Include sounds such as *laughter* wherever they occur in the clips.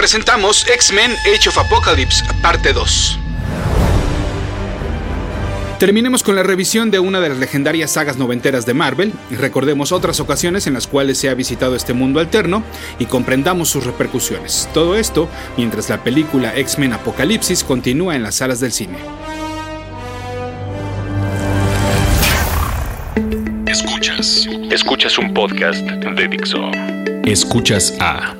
presentamos X-Men Age of Apocalypse, parte 2. Terminemos con la revisión de una de las legendarias sagas noventeras de Marvel, recordemos otras ocasiones en las cuales se ha visitado este mundo alterno y comprendamos sus repercusiones. Todo esto mientras la película X-Men Apocalipsis continúa en las salas del cine. Escuchas. Escuchas un podcast de Dixo. Escuchas a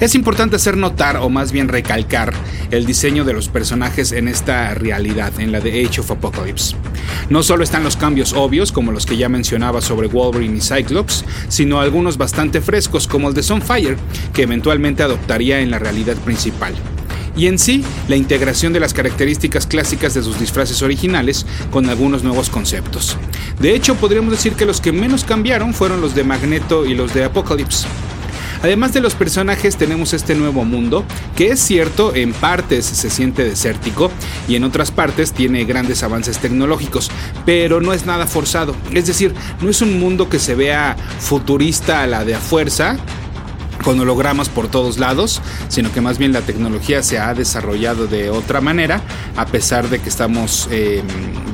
Es importante hacer notar, o más bien recalcar, el diseño de los personajes en esta realidad, en la de Age of Apocalypse. No solo están los cambios obvios, como los que ya mencionaba sobre Wolverine y Cyclops, sino algunos bastante frescos, como el de Sunfire, que eventualmente adoptaría en la realidad principal y en sí la integración de las características clásicas de sus disfraces originales con algunos nuevos conceptos. De hecho, podríamos decir que los que menos cambiaron fueron los de Magneto y los de Apocalypse. Además de los personajes tenemos este nuevo mundo, que es cierto, en partes se siente desértico y en otras partes tiene grandes avances tecnológicos, pero no es nada forzado. Es decir, no es un mundo que se vea futurista a la de a fuerza, con hologramas por todos lados, sino que más bien la tecnología se ha desarrollado de otra manera, a pesar de que estamos, em,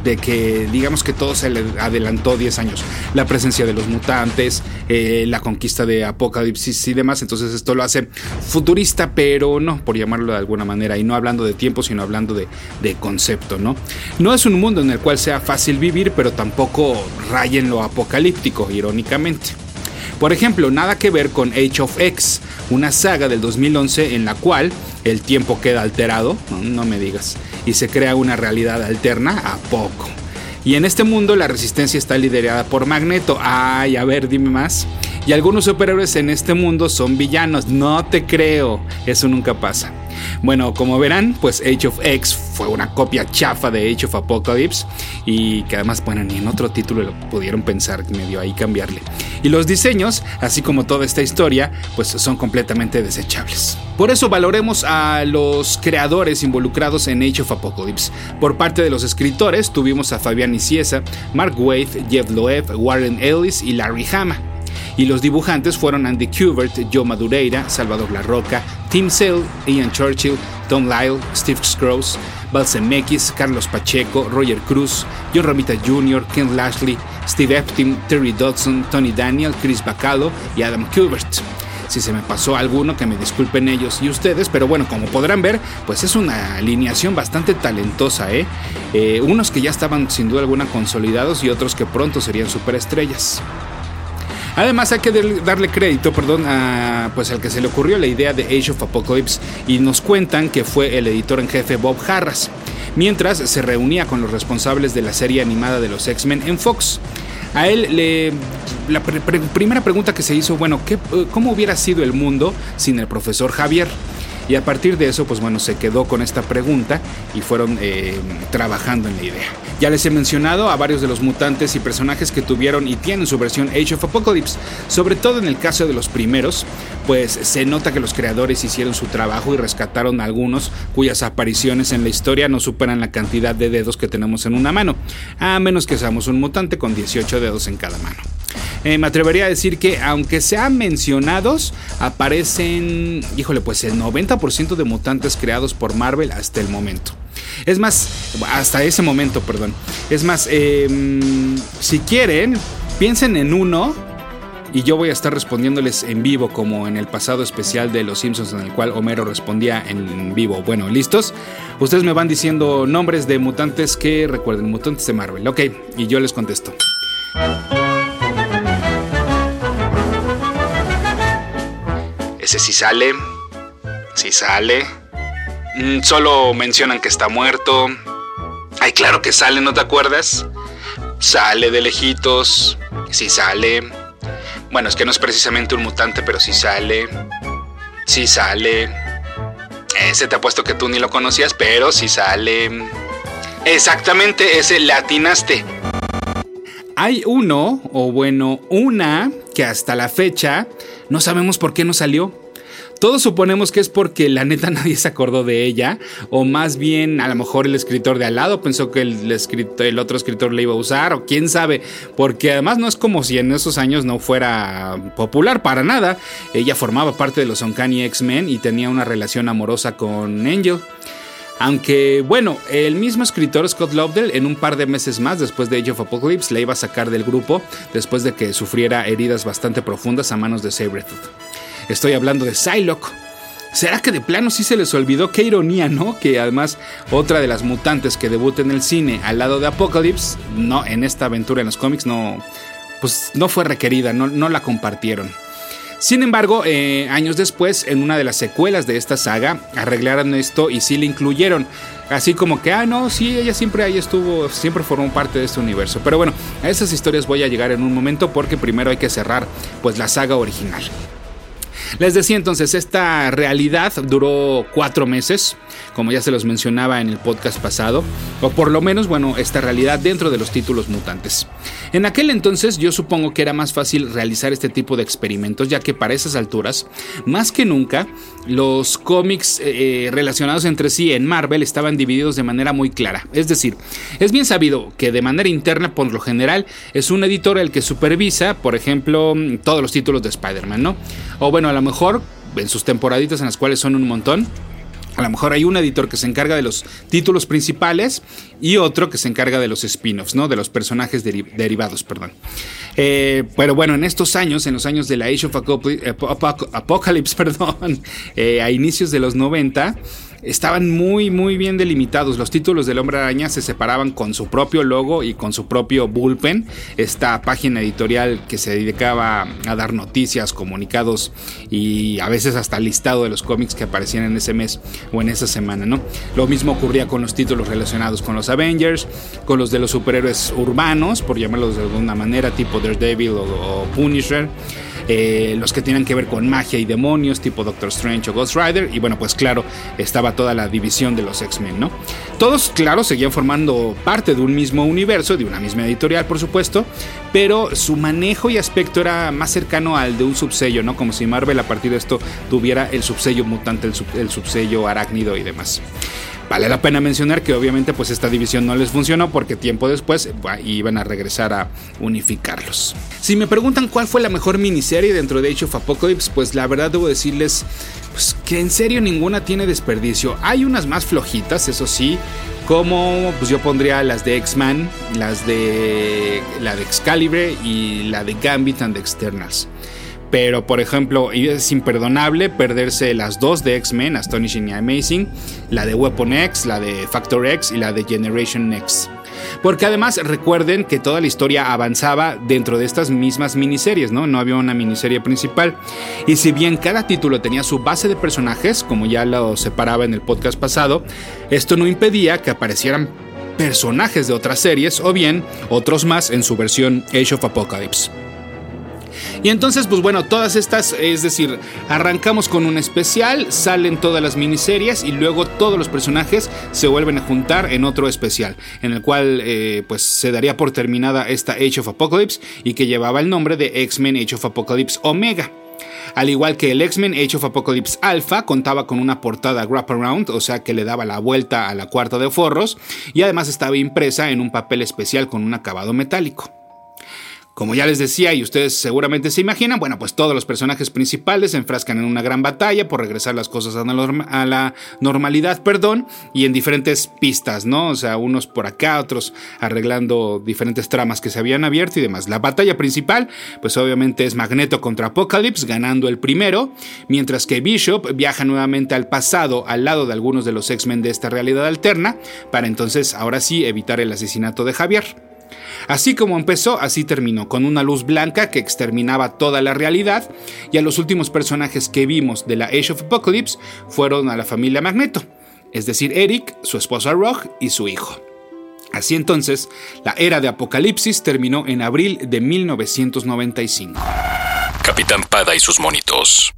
de que digamos que todo se le adelantó 10 años. La presencia de los mutantes, eh, la conquista de Apocalipsis y demás, entonces esto lo hace futurista, pero no, por llamarlo de alguna manera, y no hablando de tiempo, sino hablando de, concepto, ¿no? No es un mundo en el cual sea fácil vivir, pero tampoco raya en lo apocalíptico, irónicamente. Por ejemplo, nada que ver con Age of X, una saga del 2011 en la cual el tiempo queda alterado, no, me digas, y se crea una realidad alterna a poco. Y en este mundo la resistencia está liderada por Magneto. Ay, a ver, dime más. Y algunos superhéroes en este mundo son villanos. No te creo. Eso nunca pasa. Bueno, como verán, pues Age of X fue una copia chafa de Age of Apocalypse y que además, bueno, ni en otro título lo pudieron pensar, medio ahí cambiarle. Y los diseños, así como toda esta historia, pues son completamente desechables. Por eso valoremos a los creadores involucrados en Age of Apocalypse. Por parte de los escritores tuvimos a Fabián Iciesa, Mark Waid, Jeff Loeb, Warren Ellis y Larry Hama y los dibujantes fueron Andy Kubert, Joe Madureira, Salvador La Roca, Tim Sale, Ian Churchill, Tom Lyle, Steve Scrooge, Balsemekis, Carlos Pacheco, Roger Cruz, John Romita Jr., Ken Lashley, Steve Epstein, Terry Dodson, Tony Daniel, Chris Bacalo y Adam Kubert. Si se me pasó alguno, que me disculpen ellos y ustedes, pero bueno, como podrán ver, pues es una alineación bastante talentosa, ¿eh? eh unos que ya estaban sin duda alguna consolidados y otros que pronto serían superestrellas. Además hay que darle crédito, perdón, a, pues al que se le ocurrió la idea de Age of Apocalypse y nos cuentan que fue el editor en jefe Bob Harras, mientras se reunía con los responsables de la serie animada de los X-Men en Fox. A él le la primera pregunta que se hizo, bueno, ¿qué, ¿cómo hubiera sido el mundo sin el profesor Javier? Y a partir de eso, pues bueno, se quedó con esta pregunta y fueron eh, trabajando en la idea. Ya les he mencionado a varios de los mutantes y personajes que tuvieron y tienen su versión Age of Apocalypse, sobre todo en el caso de los primeros, pues se nota que los creadores hicieron su trabajo y rescataron a algunos cuyas apariciones en la historia no superan la cantidad de dedos que tenemos en una mano, a menos que seamos un mutante con 18 dedos en cada mano. Eh, me atrevería a decir que aunque sean mencionados, aparecen, híjole, pues el 90% de mutantes creados por Marvel hasta el momento. Es más, hasta ese momento, perdón. Es más, em, si quieren, piensen en uno y yo voy a estar respondiéndoles en vivo como en el pasado especial de Los Simpsons en el cual Homero respondía en vivo. Bueno, ¿listos? Ustedes me van diciendo nombres de mutantes que recuerden, mutantes de Marvel. Ok, y yo les contesto. Sí sale. Sí sale. Mm, solo mencionan que está muerto. Ay, claro que sale, ¿no te acuerdas? Sale de lejitos. Sí sale. Bueno, es que no es precisamente un mutante, pero sí sale. Sí sale. Ese te apuesto que tú ni lo conocías, pero sí sale. Exactamente, ese latinaste. Hay uno, o bueno, una, que hasta la fecha no sabemos por qué no salió. Todos suponemos que es porque la neta *laughs* nadie se acordó de ella, o más bien a lo mejor el escritor de al lado pensó que el, otro escritor le iba a usar, o quién sabe, porque además no es como si en esos años no fuera popular para nada. Ella formaba parte de los Uncanny X-Men y tenía una relación amorosa con Angel. Aunque, bueno, el mismo escritor Scott Lobdell en un par de meses más después de Age of Apocalypse le iba a sacar del grupo después de que sufriera heridas bastante profundas a manos de Sabretooth. Estoy hablando de Psylocke. ¿Será que de plano sí se les olvidó? Qué ironía, ¿no? Que además otra de las mutantes que debuta en el cine al lado de Apocalypse, no, en esta aventura en los cómics no, pues no fue requerida, no, la compartieron. Sin embargo, eh, años después, en una de las secuelas de esta saga, arreglaron esto y sí le incluyeron. Así como que, ah, no, sí, ella siempre ahí estuvo, siempre formó parte de este universo. Pero bueno, a esas historias voy a llegar en un momento porque primero hay que cerrar pues la saga original. Les decía entonces, esta realidad duró cuatro meses, como ya se los mencionaba en el podcast pasado, o por lo menos, bueno, esta realidad dentro de los títulos mutantes. En aquel entonces yo supongo que era más fácil realizar este tipo de experimentos, ya que para esas alturas, más que nunca, los cómics eh, eh, relacionados entre sí en Marvel estaban divididos de manera muy clara. Es decir, es bien sabido que de manera interna, por lo general, es un editor el que supervisa, por ejemplo, todos los títulos de Spider-Man, ¿no? O bueno, a lo mejor en sus temporaditas en las cuales son un montón, a lo mejor hay un editor que se encarga de los títulos principales y otro que se encarga de los spin-offs, ¿no? De los personajes derivados, perdón. Eh, pero bueno, en estos años, en los años de la Age of Apocalypse, *laughs* perdón, eh, a inicios de los 90, estaban muy muy bien delimitados. Los títulos del Hombre Araña se separaban con su propio logo y con su propio bullpen. Esta página editorial que se dedicaba a dar noticias, comunicados y a veces hasta listado de los cómics que aparecían en ese mes o en esa semana, ¿no? Lo mismo ocurría con los títulos relacionados con los Avengers, con los de los superhéroes urbanos, por llamarlos de alguna manera, tipo Daredevil o, o Punisher. Eh, los que tienen que ver con magia y demonios, tipo Doctor Strange o Ghost Rider, y bueno, pues claro, estaba toda la división de los X-Men, ¿no? Todos, claro, seguían formando parte de un mismo universo, de una misma editorial, por supuesto, pero su manejo y aspecto era más cercano al de un subsello, ¿no? Como si Marvel a partir de esto tuviera el subsello mutante, el, el subsello arácnido y demás. Vale la pena mencionar que obviamente pues esta división no les funcionó porque tiempo después iban a regresar a unificarlos. Si me preguntan cuál fue la mejor miniserie dentro de Age of Apocalypse, pues la verdad debo decirles pues, que en serio ninguna tiene desperdicio. Hay unas más flojitas, eso sí, como pues yo pondría las de X-Man, las de la de Excalibur y la de Gambit and the Externals. Pero, por ejemplo, es imperdonable perderse las dos de X-Men, Astonishing y Amazing, la de Weapon X, la de Factor X y la de Generation X. Porque además recuerden que toda la historia avanzaba dentro de estas mismas miniseries, ¿no? No había una miniserie principal. Y si bien cada título tenía su base de personajes, como ya lo separaba en el podcast pasado, esto no impedía que aparecieran personajes de otras series o bien otros más en su versión Age of Apocalypse. Y entonces, pues bueno, todas estas, es decir, arrancamos con un especial, salen todas las miniseries y luego todos los personajes se vuelven a juntar en otro especial, en el cual eh, pues se daría por terminada esta Age of Apocalypse y que llevaba el nombre de X-Men Age of Apocalypse Omega. Al igual que el X-Men Age of Apocalypse Alpha contaba con una portada wraparound, o sea que le daba la vuelta a la cuarta de forros, y además estaba impresa en un papel especial con un acabado metálico. Como ya les decía y ustedes seguramente se imaginan, bueno, pues todos los personajes principales se enfrascan en una gran batalla por regresar las cosas a la, normalidad, perdón, y en diferentes pistas, ¿no? O sea, unos por acá, otros arreglando diferentes tramas que se habían abierto y demás. La batalla principal, pues obviamente es Magneto contra Apocalypse, ganando el primero, mientras que Bishop viaja nuevamente al pasado, al lado de algunos de los X-Men de esta realidad alterna, para entonces ahora sí evitar el asesinato de Javier. Así como empezó, así terminó, con una luz blanca que exterminaba toda la realidad, y a los últimos personajes que vimos de la Age of Apocalypse fueron a la familia Magneto, es decir, Eric, su esposa Rogue y su hijo. Así entonces, la era de Apocalipsis terminó en abril de 1995. Capitán Pada y sus monitos.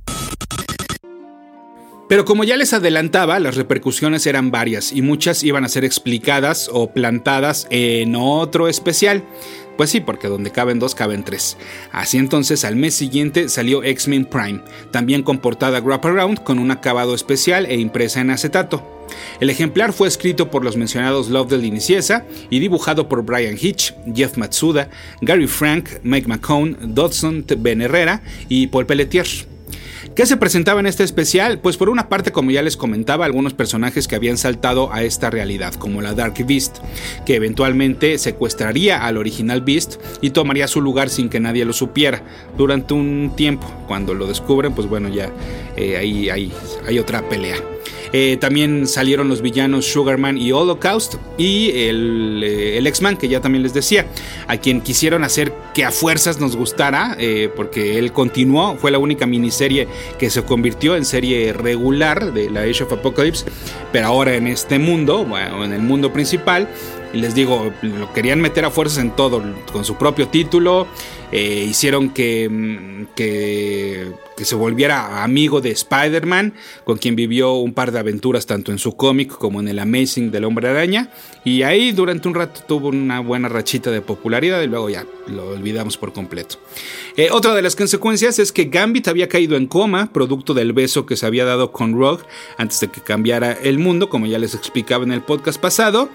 Pero como ya les adelantaba, las repercusiones eran varias y muchas iban a ser explicadas o plantadas en otro especial. Pues sí, porque donde caben dos, caben tres. Así entonces, al mes siguiente salió X-Men Prime, también con portada Wraparound con un acabado especial e impresa en acetato. El ejemplar fue escrito por los mencionados Lovedale y Niciesa y dibujado por Brian Hitch, Jeff Matsuda, Gary Frank, Mike McCone, Dodson Ben Herrera y Paul Pelletier. ¿Qué se presentaba en este especial? Pues por una parte, como ya les comentaba, algunos personajes que habían saltado a esta realidad, como la Dark Beast, que eventualmente secuestraría al original Beast y tomaría su lugar sin que nadie lo supiera durante un tiempo. Cuando lo descubren, pues bueno, ya eh, ahí hay otra pelea. Eh, también salieron los villanos Sugarman y Holocaust y el, eh, el X-Man, que ya también les decía, a quien quisieron hacer que a fuerzas nos gustara, eh, porque él continuó, fue la única miniserie que se convirtió en serie regular de la Age of Apocalypse, pero ahora en este mundo, bueno, en el mundo principal, y les digo, lo querían meter a fuerzas en todo, con su propio título, hicieron que, mm, que que se volviera amigo de Spider-Man, con quien vivió un par de aventuras tanto en su cómic como en el Amazing del Hombre Araña. Y ahí durante un rato tuvo una buena rachita de popularidad y luego ya lo olvidamos por completo. Eh, otra de las consecuencias es que Gambit había caído en coma, producto del beso que se había dado con Rogue antes de que cambiara el mundo, como ya les explicaba en el podcast pasado.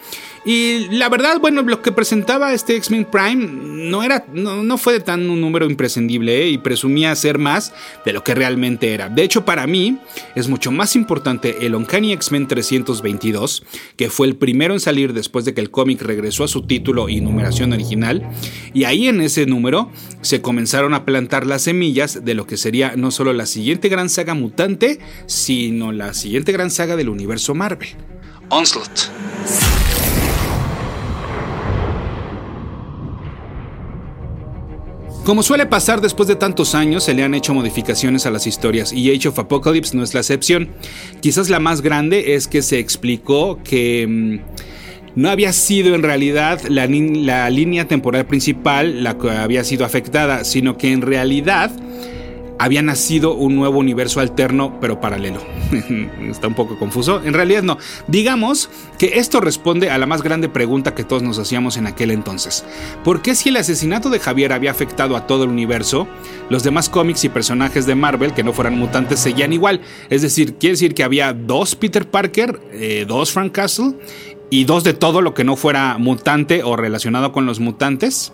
Y la verdad, bueno, lo que presentaba este X-Men Prime no, era, no, fue de tan un número imprescindible ¿eh? y presumía ser más de lo que realmente era. De hecho, para mí es mucho más importante el Uncanny X-Men 322, que fue el primero en salir después de que el cómic regresó a su título y numeración original. Y ahí en ese número se comenzaron a plantar las semillas de lo que sería no solo la siguiente gran saga mutante, sino la siguiente gran saga del universo Marvel. Onslaught. Como suele pasar después de tantos años, se le han hecho modificaciones a las historias y Age of Apocalypse no es la excepción. Quizás la más grande es que se explicó que mm, no había sido en realidad la, la línea temporal principal la que había sido afectada, sino que en realidad había nacido un nuevo universo alterno, pero paralelo. *laughs* Está un poco confuso. En realidad no. Digamos que esto responde a la más grande pregunta que todos nos hacíamos en aquel entonces. ¿Por qué si el asesinato de Javier había afectado a todo el universo, los demás cómics y personajes de Marvel que no fueran mutantes seguían igual? Es decir, quiere decir que había dos Peter Parker, eh, dos Frank Castle y dos de todo lo que no fuera mutante o relacionado con los mutantes.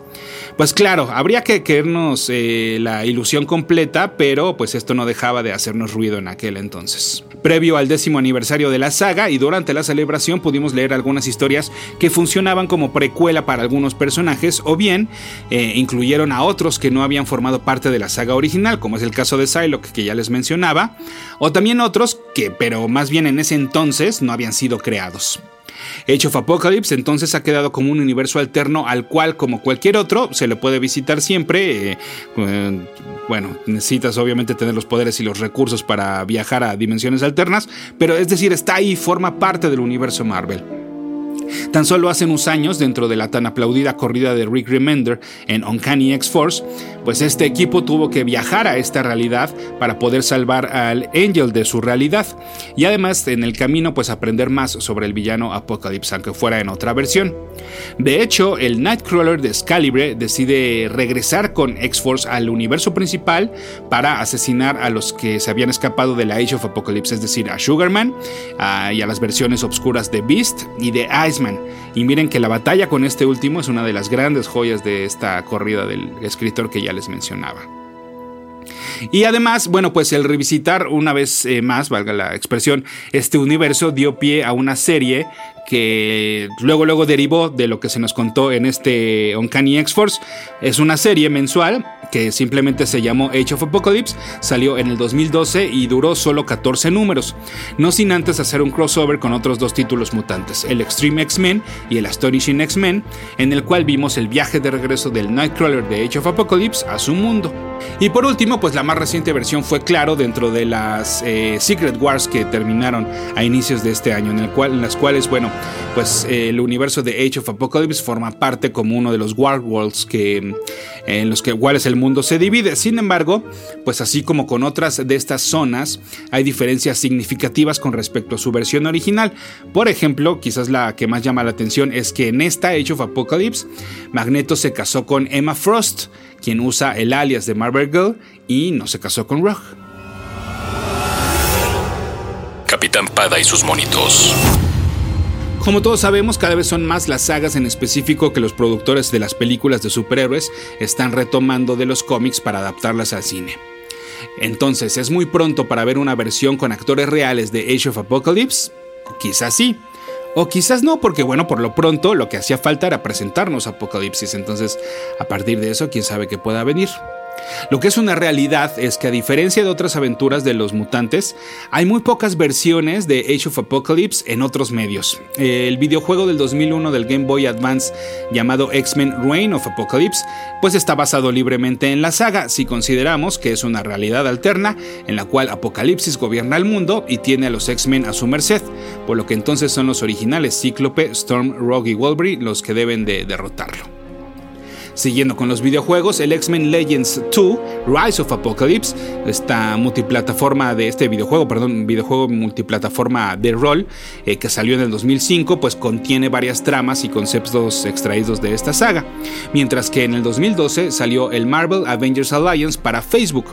Pues claro, habría que querernos eh, la ilusión completa, pero pues esto no dejaba de hacernos ruido en aquel entonces. Previo al décimo aniversario de la saga y durante la celebración pudimos leer algunas historias que funcionaban como precuela para algunos personajes o bien eh, incluyeron a otros que no habían formado parte de la saga original, como es el caso de Psylocke que ya les mencionaba, o también otros que, pero más bien en ese entonces, no habían sido creados. Age of Apocalypse entonces ha quedado como un universo alterno al cual, como cualquier otro, se le puede visitar siempre. Eh, eh, bueno, necesitas obviamente tener los poderes y los recursos para viajar a dimensiones alternas, pero es decir, está ahí, forma parte del universo Marvel. Tan solo hace unos años, dentro de la tan aplaudida corrida de Rick Remender en Uncanny X-Force, pues este equipo tuvo que viajar a esta realidad para poder salvar al Angel de su realidad y además en el camino pues aprender más sobre el villano Apocalypse, aunque fuera en otra versión. De hecho, el Nightcrawler de Excalibur decide regresar con X-Force al universo principal para asesinar a los que se habían escapado de la Age of Apocalypse, es decir, a Sugarman y a las versiones obscuras de Beast y de Iceman. Y miren que la batalla con este último es una de las grandes joyas de esta corrida del escritor que ya les mencionaba. Y además, bueno, pues el revisitar una vez eh, más, valga la expresión, este universo dio pie a una serie que luego luego derivó de lo que se nos contó en este Uncanny X-Force. Es una serie mensual que simplemente se llamó Age of Apocalypse, salió en el 2012 y duró solo 14 números, no sin antes hacer un crossover con otros dos títulos mutantes, el Extreme X-Men y el Astonishing X-Men, en el cual vimos el viaje de regreso del Nightcrawler de Age of Apocalypse a su mundo. Y por último, pues la más reciente versión fue Claro dentro de las eh, Secret Wars que terminaron a inicios de este año, en, el cual, en las cuales, bueno, pues eh, el universo de Age of Apocalypse forma parte como uno de los War Worlds que, en los que, cuales el mundo se divide. Sin embargo, pues así como con otras de estas zonas, hay diferencias significativas con respecto a su versión original. Por ejemplo, quizás la que más llama la atención es que en esta Age of Apocalypse, Magneto se casó con Emma Frost, quien usa el alias de Marvel Girl y no se casó con Rogue. Capitán Pada y sus monitos. Como todos sabemos, cada vez son más las sagas en específico que los productores de las películas de superhéroes están retomando de los cómics para adaptarlas al cine. Entonces, ¿es muy pronto para ver una versión con actores reales de Age of Apocalypse? Quizás sí. O quizás no, porque bueno, por lo pronto lo que hacía falta era presentarnos Apocalipsis. Entonces, a partir de eso, quién sabe qué pueda venir. Lo que es una realidad es que a diferencia de otras aventuras de los mutantes, hay muy pocas versiones de Age of Apocalypse en otros medios. El videojuego del 2001 del Game Boy Advance llamado X-Men Reign of Apocalypse, pues está basado libremente en la saga si consideramos que es una realidad alterna en la cual Apocalipsis gobierna el mundo y tiene a los X-Men a su merced, por lo que entonces son los originales Cíclope, Storm, Rogue y Wolverine los que deben de derrotarlo. Siguiendo con los videojuegos, el X-Men Legends 2 Rise of Apocalypse, multiplataforma de este videojuego, perdón, videojuego multiplataforma de rol eh, que salió en el 2005, pues contiene varias tramas y conceptos extraídos de esta saga. Mientras que en el 2012 salió el Marvel Avengers Alliance para Facebook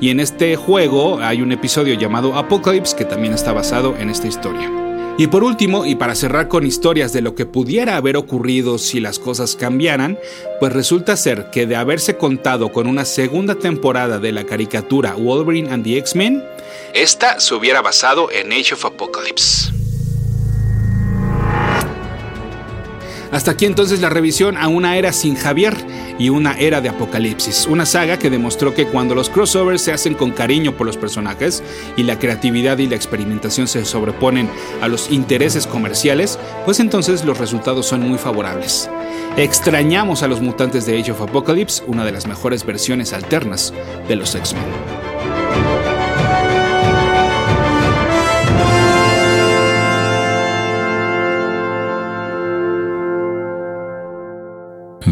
y en este juego hay un episodio llamado Apocalypse que también está basado en esta historia. Y por último, y para cerrar con historias de lo que pudiera haber ocurrido si las cosas cambiaran, pues resulta ser que de haberse contado con una segunda temporada de la caricatura Wolverine and the X-Men, esta se hubiera basado en Age of Apocalypse. Hasta aquí entonces la revisión a una era sin Javier y una era de Apocalipsis, una saga que demostró que cuando los crossovers se hacen con cariño por los personajes y la creatividad y la experimentación se sobreponen a los intereses comerciales, pues entonces los resultados son muy favorables. Extrañamos a los mutantes de Age of Apocalypse, una de las mejores versiones alternas de los X-Men.